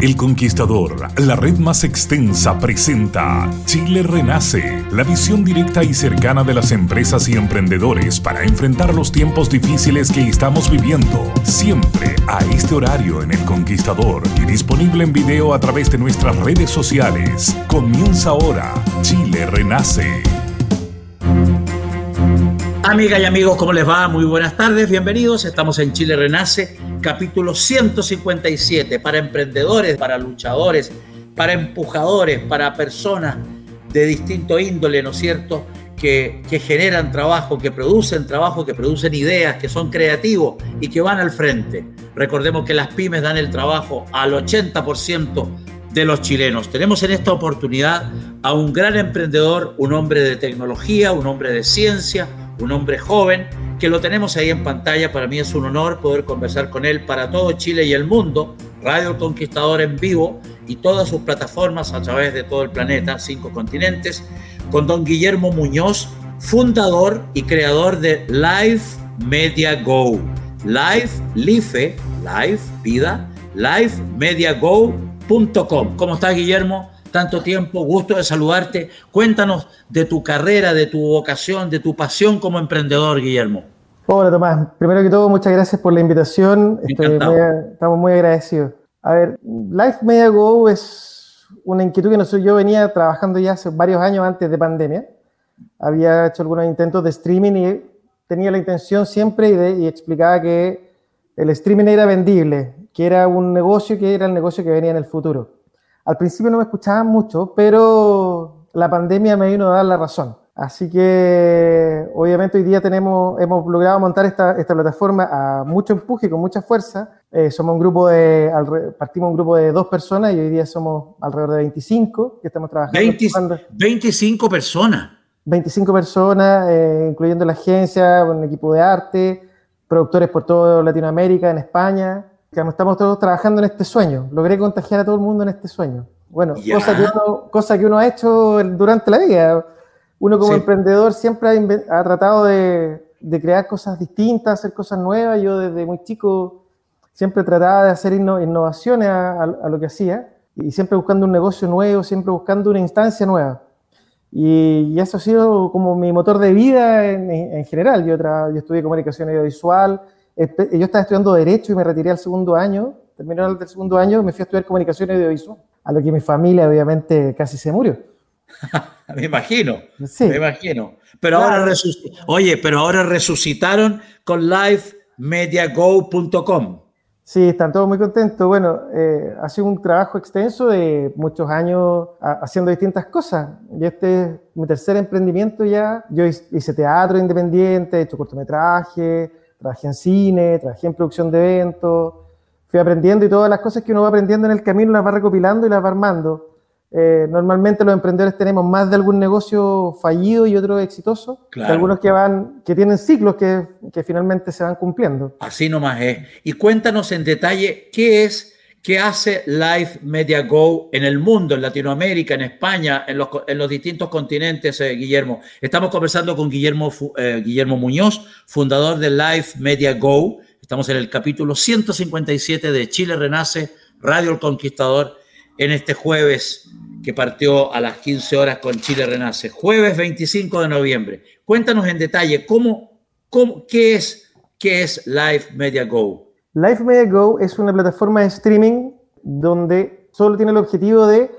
El Conquistador, la red más extensa, presenta Chile Renace, la visión directa y cercana de las empresas y emprendedores para enfrentar los tiempos difíciles que estamos viviendo. Siempre a este horario en El Conquistador y disponible en video a través de nuestras redes sociales. Comienza ahora Chile Renace. Amigas y amigos, ¿cómo les va? Muy buenas tardes, bienvenidos. Estamos en Chile Renace, capítulo 157, para emprendedores, para luchadores, para empujadores, para personas de distinto índole, ¿no es cierto? Que, generan trabajo, que producen trabajo, que producen ideas, que son creativos y que van al frente. Recordemos que las pymes dan el trabajo al 80% de los chilenos. Tenemos en esta oportunidad a un gran emprendedor, un hombre de tecnología, un hombre de ciencia, un hombre joven que lo tenemos ahí en pantalla. Para mí es un honor poder conversar con él para todo Chile y el mundo. Radio Conquistador en vivo y todas sus plataformas a través de todo el planeta, cinco continentes, con don Guillermo Muñoz, fundador y creador de Live Media Go. Live, Life, Live, vida, livemediago.com. ¿Cómo estás, Guillermo? Tanto tiempo, gusto de saludarte. Cuéntanos de tu carrera, de tu vocación, de tu pasión como emprendedor, Guillermo. Hola Tomás, primero que todo muchas gracias por la invitación, estamos muy agradecidos. A ver, Life Media Go es una inquietud que no soy, yo venía trabajando ya hace varios años antes de pandemia, había hecho algunos intentos de streaming y tenía la intención siempre y, de, y explicaba que el streaming era vendible, que era un negocio que era el negocio que venía en el futuro. Al principio no me escuchaban mucho, pero la pandemia me vino a dar la razón. Así que obviamente hoy día tenemos, hemos logrado montar esta, esta plataforma a mucho empuje, con mucha fuerza. Eh, somos un grupo de, partimos un grupo de dos personas y hoy día somos alrededor de 25 que estamos trabajando. 25 personas. 25 personas, eh, incluyendo la agencia, un equipo de arte, productores por toda Latinoamérica, en España estamos todos trabajando en este sueño. Logré contagiar a todo el mundo en este sueño. Bueno, cosa que, uno, cosa que, uno, ha hecho durante la vida. Uno como emprendedor siempre ha, tratado de, de, crear cosas distintas, hacer cosas nuevas. Yo desde muy chico siempre trataba de hacer innovaciones a, lo que hacía y siempre buscando un negocio nuevo, siempre buscando una instancia nueva. Y, eso ha sido como mi motor de vida en, en general. Yo, yo estudié comunicación audiovisual, yo estaba estudiando Derecho y me retiré al segundo año. Terminé el segundo año, me fui a estudiar Comunicación Audiovisual, a lo que mi familia obviamente casi se murió. me imagino, sí. me imagino. Pero ahora Oye, pero ahora resucitaron con livemediago.com. Sí, están todos muy contentos. Bueno, eh, ha sido un trabajo extenso de muchos años haciendo distintas cosas. Y este es mi tercer emprendimiento ya. Yo hice teatro independiente, he hecho cortometraje, trabajé en cine, trabajé en producción de eventos, fui aprendiendo y todas las cosas que uno va aprendiendo en el camino las va recopilando y las va armando. Eh, normalmente los emprendedores tenemos más de algún negocio fallido y otro exitoso, algunos que van, que tienen ciclos que, que finalmente se van cumpliendo. Así nomás es. Y cuéntanos en detalle qué es ¿Qué hace Live Media Go en el mundo, en Latinoamérica, en España, en los, distintos continentes, eh, Guillermo? Estamos conversando con Guillermo, eh, Guillermo Muñoz, fundador de Live Media Go. Estamos en el capítulo 157 de Chile Renace, Radio El Conquistador, en este jueves que partió a las 15 horas con Chile Renace. Jueves 25 de noviembre. Cuéntanos en detalle cómo, qué, es, ¿Qué es Live Media Go? Live Media Go es una plataforma de streaming donde solo tiene el objetivo de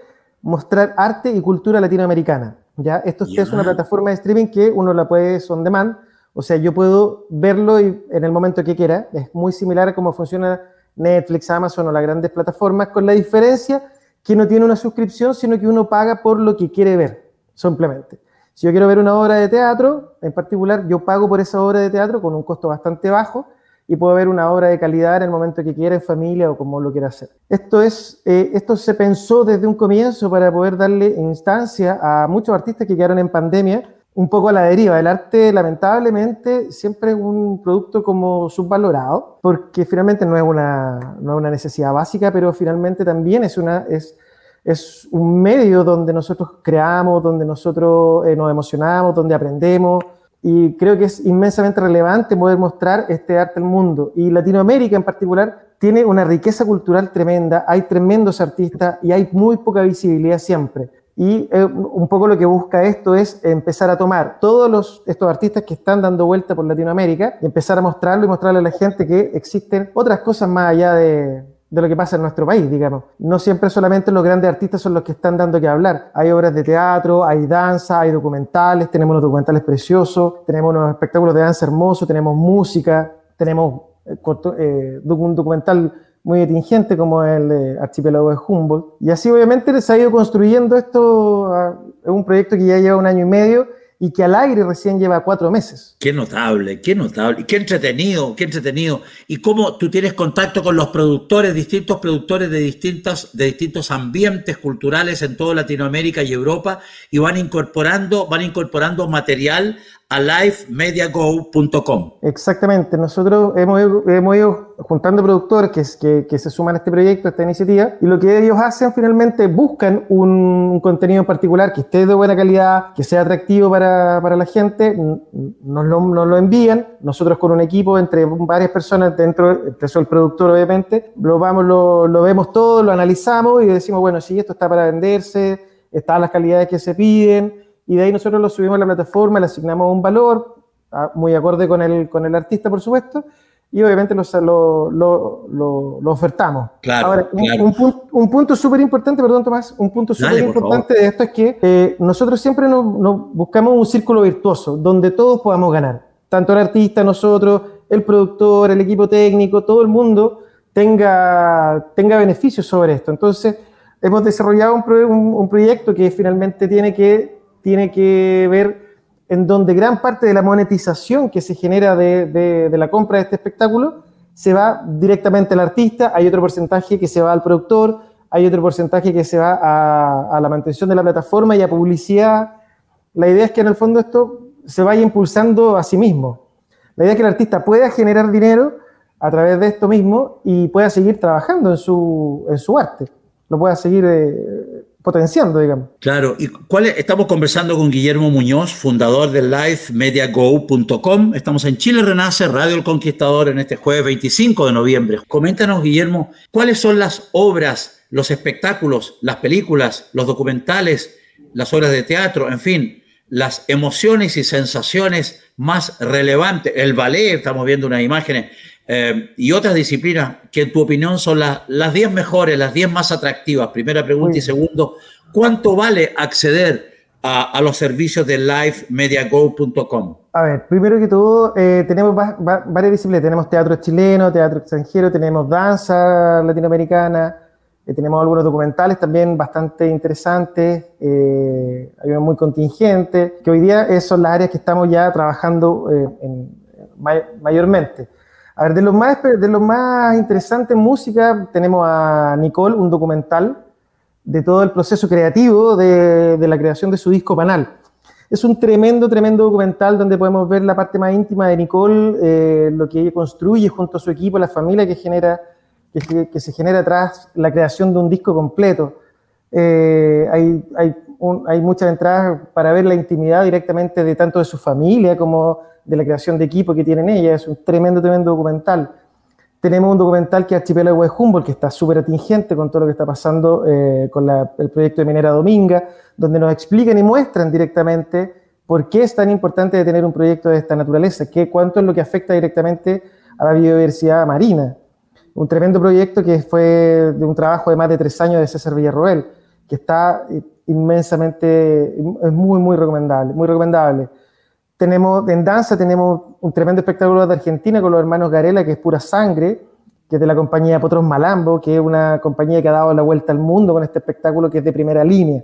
mostrar arte y cultura latinoamericana. ¿ya? Esto es una plataforma de streaming que uno la puede on demand, o sea, yo puedo verlo en el momento que quiera. Es muy similar a cómo funciona Netflix, Amazon o las grandes plataformas, con la diferencia que no tiene una suscripción, sino que uno paga por lo que quiere ver, simplemente. Si yo quiero ver una obra de teatro, en particular, yo pago por esa obra de teatro con un costo bastante bajo y puedo ver una obra de calidad en el momento que quiera, en familia o como lo quiera hacer. Esto, es, eh, esto se pensó desde un comienzo para poder darle instancia a muchos artistas que quedaron en pandemia un poco a la deriva. El arte, lamentablemente, siempre es un producto como subvalorado, porque finalmente no es una, no es una necesidad básica, pero finalmente también es, una, es, es un medio donde nosotros creamos, donde nosotros eh, nos emocionamos, donde aprendemos, y creo que es inmensamente relevante poder mostrar este arte al mundo. Y Latinoamérica en particular tiene una riqueza cultural tremenda, hay tremendos artistas y hay muy poca visibilidad siempre. Y eh, un poco lo que busca esto es empezar a tomar todos los, estos artistas que están dando vuelta por Latinoamérica y empezar a mostrarlo y mostrarle a la gente que existen otras cosas más allá de, de lo que pasa en nuestro país, digamos. No siempre solamente los grandes artistas son los que están dando que hablar. Hay obras de teatro, hay danza, hay documentales, tenemos unos documentales preciosos, tenemos unos espectáculos de danza hermosos, tenemos música, tenemos eh, eh, un documental muy atingente como el de Archipiélago de Humboldt. Y así obviamente se ha ido construyendo esto, ah, es un proyecto que ya lleva un año y medio y que al aire recién lleva cuatro meses. Qué notable, qué notable, qué entretenido, qué entretenido. Y cómo tú tienes contacto con los productores, distintos productores de distintos, de distintos ambientes culturales en toda Latinoamérica y Europa, y van incorporando, van incorporando material a livemediago.com. Exactamente, nosotros hemos, hemos ido juntando productores que, que, se suman a este proyecto, a esta iniciativa, y lo que ellos hacen finalmente buscan un, contenido en particular que esté de buena calidad, que sea atractivo para, para la gente, nos lo, nos lo, envían, nosotros con un equipo entre varias personas dentro, eso el productor obviamente, lo, vamos, lo, lo vemos todo, lo analizamos y decimos, bueno, si esto está para venderse, están las calidades que se piden, y de ahí nosotros lo subimos a la plataforma, le asignamos un valor, ah, muy acorde con el, con el artista, por supuesto, y obviamente lo, lo, lo, ofertamos. Claro, Ahora, Un, punto súper importante, perdón Tomás, un punto súper importante de esto es que eh, nosotros siempre nos, buscamos un círculo virtuoso donde todos podamos ganar, tanto el artista, nosotros, el productor, el equipo técnico, todo el mundo tenga, tenga beneficios sobre esto. Entonces, hemos desarrollado un, un proyecto que finalmente tiene que tiene que ver en donde gran parte de la monetización que se genera de, la compra de este espectáculo se va directamente al artista, hay otro porcentaje que se va al productor, hay otro porcentaje que se va a, la mantención de la plataforma y a publicidad. La idea es que en el fondo esto se vaya impulsando a sí mismo. La idea es que el artista pueda generar dinero a través de esto mismo y pueda seguir trabajando en su, en su arte, lo pueda seguir eh, potenciando, digamos. Claro, y cuál estamos conversando con Guillermo Muñoz, fundador de LifeMediaGo.com. Estamos en Chile Renace, Radio El Conquistador, en este jueves 25 de noviembre. Coméntanos, Guillermo, cuáles son las obras, los espectáculos, las películas, los documentales, las obras de teatro, en fin, las emociones y sensaciones más relevantes. El ballet, estamos viendo unas imágenes, eh, y otras disciplinas que en tu opinión son las 10 mejores, las 10 más atractivas. Primera pregunta y segundo, ¿cuánto vale acceder a, los servicios de livemediago.com? A ver, primero que todo, eh, tenemos varias disciplinas. Tenemos teatro chileno, teatro extranjero, tenemos danza latinoamericana, eh, tenemos algunos documentales también bastante interesantes, hay uno muy contingente, que hoy día son las áreas que estamos ya trabajando en, mayormente. A ver, de lo más, de lo más interesante en música tenemos a Nicole, un documental de todo el proceso creativo de, la creación de su disco Panal. Es un tremendo, tremendo documental donde podemos ver la parte más íntima de Nicole, eh, lo que ella construye junto a su equipo, la familia que, genera, que, se genera tras la creación de un disco completo. Eh, hay, hay muchas entradas para ver la intimidad directamente de tanto de su familia como de la creación de equipo que tienen ellas. Es un tremendo, tremendo documental. Tenemos un documental que es Archipiélago de Humboldt, que está súper atingente con todo lo que está pasando eh, con el proyecto de Minera Dominga, donde nos explican y muestran directamente ¿Por qué es tan importante tener un proyecto de esta naturaleza? ¿Qué, ¿Cuánto es lo que afecta directamente a la biodiversidad marina? Un tremendo proyecto que fue de un trabajo de más de tres años de César Villarroel, que está inmensamente, es muy, muy recomendable, muy recomendable. Tenemos, en danza tenemos un tremendo espectáculo de Argentina con los hermanos Garela, que es pura sangre, que es de la compañía Potros Malambo, que es una compañía que ha dado la vuelta al mundo con este espectáculo que es de primera línea.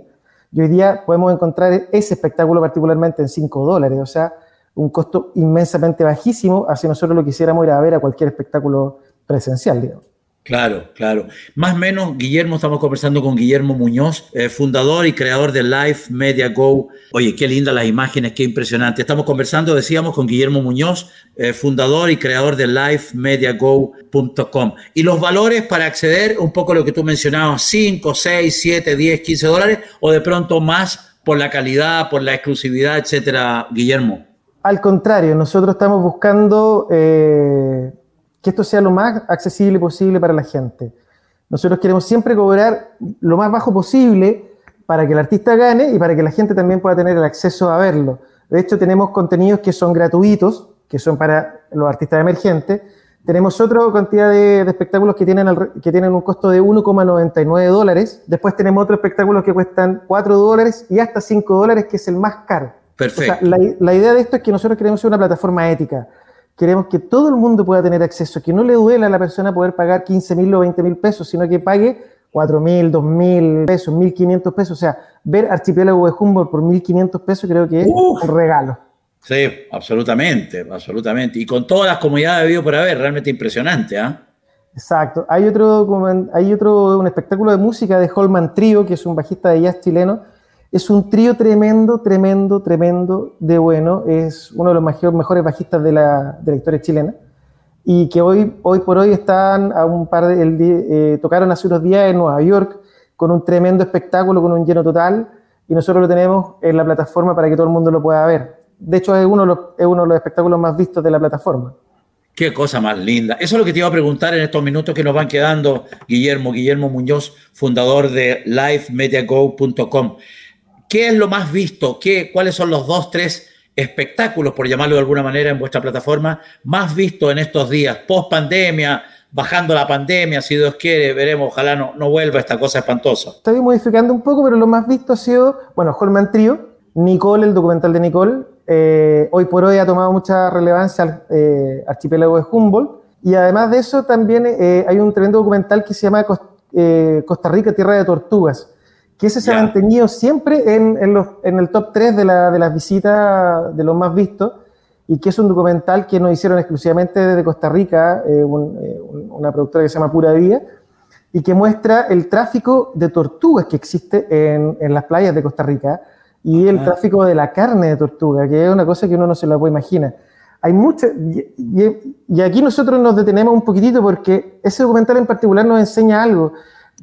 Y hoy día podemos encontrar ese espectáculo particularmente en 5 dólares, o sea, un costo inmensamente bajísimo, así nosotros lo quisiéramos ir a ver a cualquier espectáculo presencial, digamos. Claro, claro. Más o menos, Guillermo, estamos conversando con Guillermo Muñoz, eh, fundador y creador de Life Media Go. Oye, qué lindas las imágenes, qué impresionante. Estamos conversando, decíamos, con Guillermo Muñoz, eh, fundador y creador de lifemediago.com. Y los valores para acceder, un poco lo que tú mencionabas, 5, 6, 7, 10, 15 dólares, o de pronto más por la calidad, por la exclusividad, etcétera, Guillermo. Al contrario, nosotros estamos buscando... Eh que esto sea lo más accesible posible para la gente. Nosotros queremos siempre cobrar lo más bajo posible para que el artista gane y para que la gente también pueda tener el acceso a verlo. De hecho, tenemos contenidos que son gratuitos, que son para los artistas emergentes. Tenemos otra cantidad de, espectáculos que tienen, que tienen un costo de 1,99 dólares. Después tenemos otros espectáculos que cuestan 4 dólares y hasta 5 dólares, que es el más caro. Perfecto. la, la idea de esto es que nosotros queremos ser una plataforma ética queremos que todo el mundo pueda tener acceso, que no le duela a la persona poder pagar 15 mil o 20 mil pesos, sino que pague 4 mil, 2 mil pesos, 1.500 pesos. O sea, ver Archipiélago de Humboldt por 1.500 pesos creo que es un regalo. Sí, absolutamente, absolutamente. Y con todas las comunidades de por haber, realmente impresionante, ¿ah? Exacto. Hay otro, hay otro, un espectáculo de música de Holman Trio, que es un bajista de jazz chileno, es un trío tremendo, tremendo, tremendo de bueno. Es uno de los mejores bajistas de la, de la historia chilena. Y que hoy, hoy por hoy están a un par de. El, eh, tocaron hace unos días en Nueva York con un tremendo espectáculo, con un lleno total. Y nosotros lo tenemos en la plataforma para que todo el mundo lo pueda ver. De hecho, es uno de los, es uno de los espectáculos más vistos de la plataforma. Qué cosa más linda. Eso es lo que te iba a preguntar en estos minutos que nos van quedando, Guillermo, Guillermo Muñoz, fundador de lifemediago.com. ¿Qué es lo más visto? ¿Qué, ¿Cuáles son los dos, tres espectáculos, por llamarlo de alguna manera, en vuestra plataforma, más visto en estos días, post pandemia, bajando la pandemia, si Dios quiere, veremos, ojalá no, no vuelva esta cosa espantosa. Estoy modificando un poco, pero lo más visto ha sido, bueno, Holman Trio, Nicole, el documental de Nicole, eh, hoy por hoy ha tomado mucha relevancia al eh, archipiélago de Humboldt, y además de eso también eh, hay un tremendo documental que se llama Costa Rica, Tierra de Tortugas, que ese se ha mantenido siempre en, el top 3 de, las visitas de los más vistos y que es un documental que nos hicieron exclusivamente desde Costa Rica, eh, eh, una productora que se llama Pura Vida, y que muestra el tráfico de tortugas que existe en, las playas de Costa Rica y el ah. tráfico de la carne de tortuga, que es una cosa que uno no se la puede imaginar. Hay mucha, y aquí nosotros nos detenemos un poquitito porque ese documental en particular nos enseña algo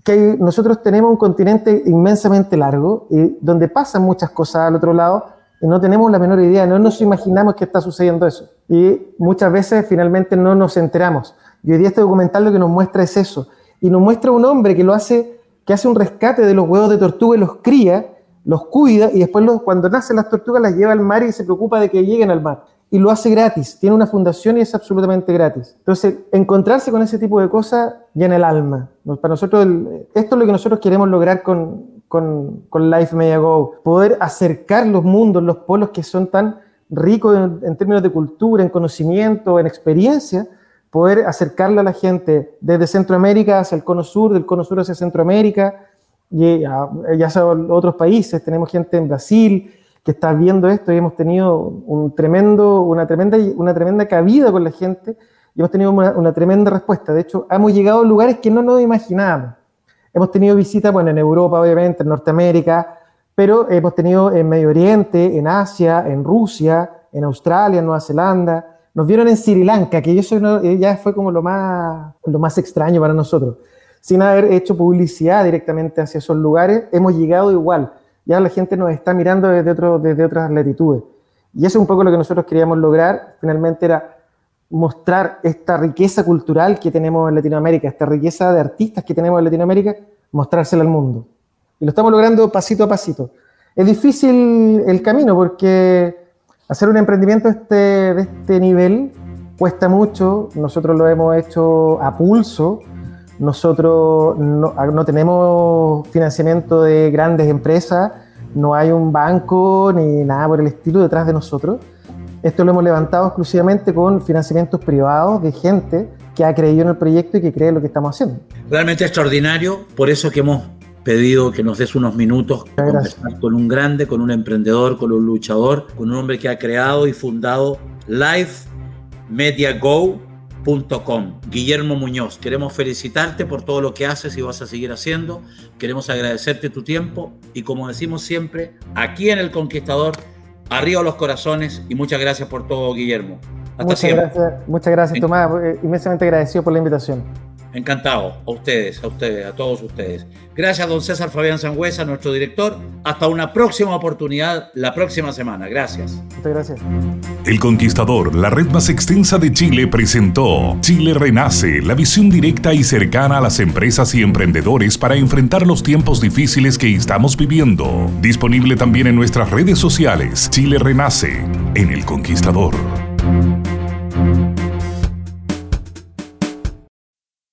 que nosotros tenemos un continente inmensamente largo y donde pasan muchas cosas al otro lado y no tenemos la menor idea, no nos imaginamos que está sucediendo eso. Y muchas veces finalmente no nos enteramos. Y hoy día este documental lo que nos muestra es eso. Y nos muestra un hombre que lo hace, que hace un rescate de los huevos de tortuga y los cría, los cuida y después cuando nacen las tortugas las lleva al mar y se preocupa de que lleguen al mar y lo hace gratis. Tiene una fundación y es absolutamente gratis. Entonces, encontrarse con ese tipo de cosas llena el alma. Para nosotros, esto es lo que nosotros queremos lograr con, con, con, Life Media Go. Poder acercar los mundos, los polos que son tan ricos en, términos de cultura, en conocimiento, en experiencia, poder acercarle a la gente desde Centroamérica hacia el cono sur, del cono sur hacia Centroamérica, y ya sea otros países. Tenemos gente en Brasil, que está viendo esto y hemos tenido un tremendo, una, tremenda, una tremenda cabida con la gente y hemos tenido una, tremenda respuesta. De hecho, hemos llegado a lugares que no nos imaginábamos. Hemos tenido visitas, bueno, en Europa, obviamente, en Norteamérica, pero hemos tenido en Medio Oriente, en Asia, en Rusia, en Australia, en Nueva Zelanda. Nos vieron en Sri Lanka, que eso ya fue como lo más, lo más extraño para nosotros. Sin haber hecho publicidad directamente hacia esos lugares, hemos llegado igual ya la gente nos está mirando desde, otro, desde otras latitudes. Y eso es un poco lo que nosotros queríamos lograr, finalmente era mostrar esta riqueza cultural que tenemos en Latinoamérica, esta riqueza de artistas que tenemos en Latinoamérica, mostrársela al mundo. Y lo estamos logrando pasito a pasito. Es difícil el camino porque hacer un emprendimiento este, de este nivel cuesta mucho, nosotros lo hemos hecho a pulso, nosotros no, no tenemos financiamiento de grandes empresas, no hay un banco ni nada por el estilo detrás de nosotros. Esto lo hemos levantado exclusivamente con financiamientos privados de gente que ha creído en el proyecto y que cree en lo que estamos haciendo. Realmente extraordinario, por eso que hemos pedido que nos des unos minutos para conversar con un grande, con un emprendedor, con un luchador, con un hombre que ha creado y fundado LifeMediaGo.com. Guillermo Muñoz, queremos felicitarte por todo lo que haces y vas a seguir haciendo. Queremos agradecerte tu tiempo y como decimos siempre, aquí en El Conquistador, arriba los corazones y muchas gracias por todo, Guillermo. Hasta muchas siempre. Gracias, muchas gracias, Tomás. Eh, inmensamente agradecido por la invitación. Encantado. A ustedes, a ustedes, a todos ustedes. Gracias, don César Fabián Sangüesa, nuestro director. Hasta una próxima oportunidad la próxima semana. Gracias. Muchas gracias. El Conquistador, la red más extensa de Chile, presentó Chile Renace, la visión directa y cercana a las empresas y emprendedores para enfrentar los tiempos difíciles que estamos viviendo. Disponible también en nuestras redes sociales. Chile Renace, en El Conquistador.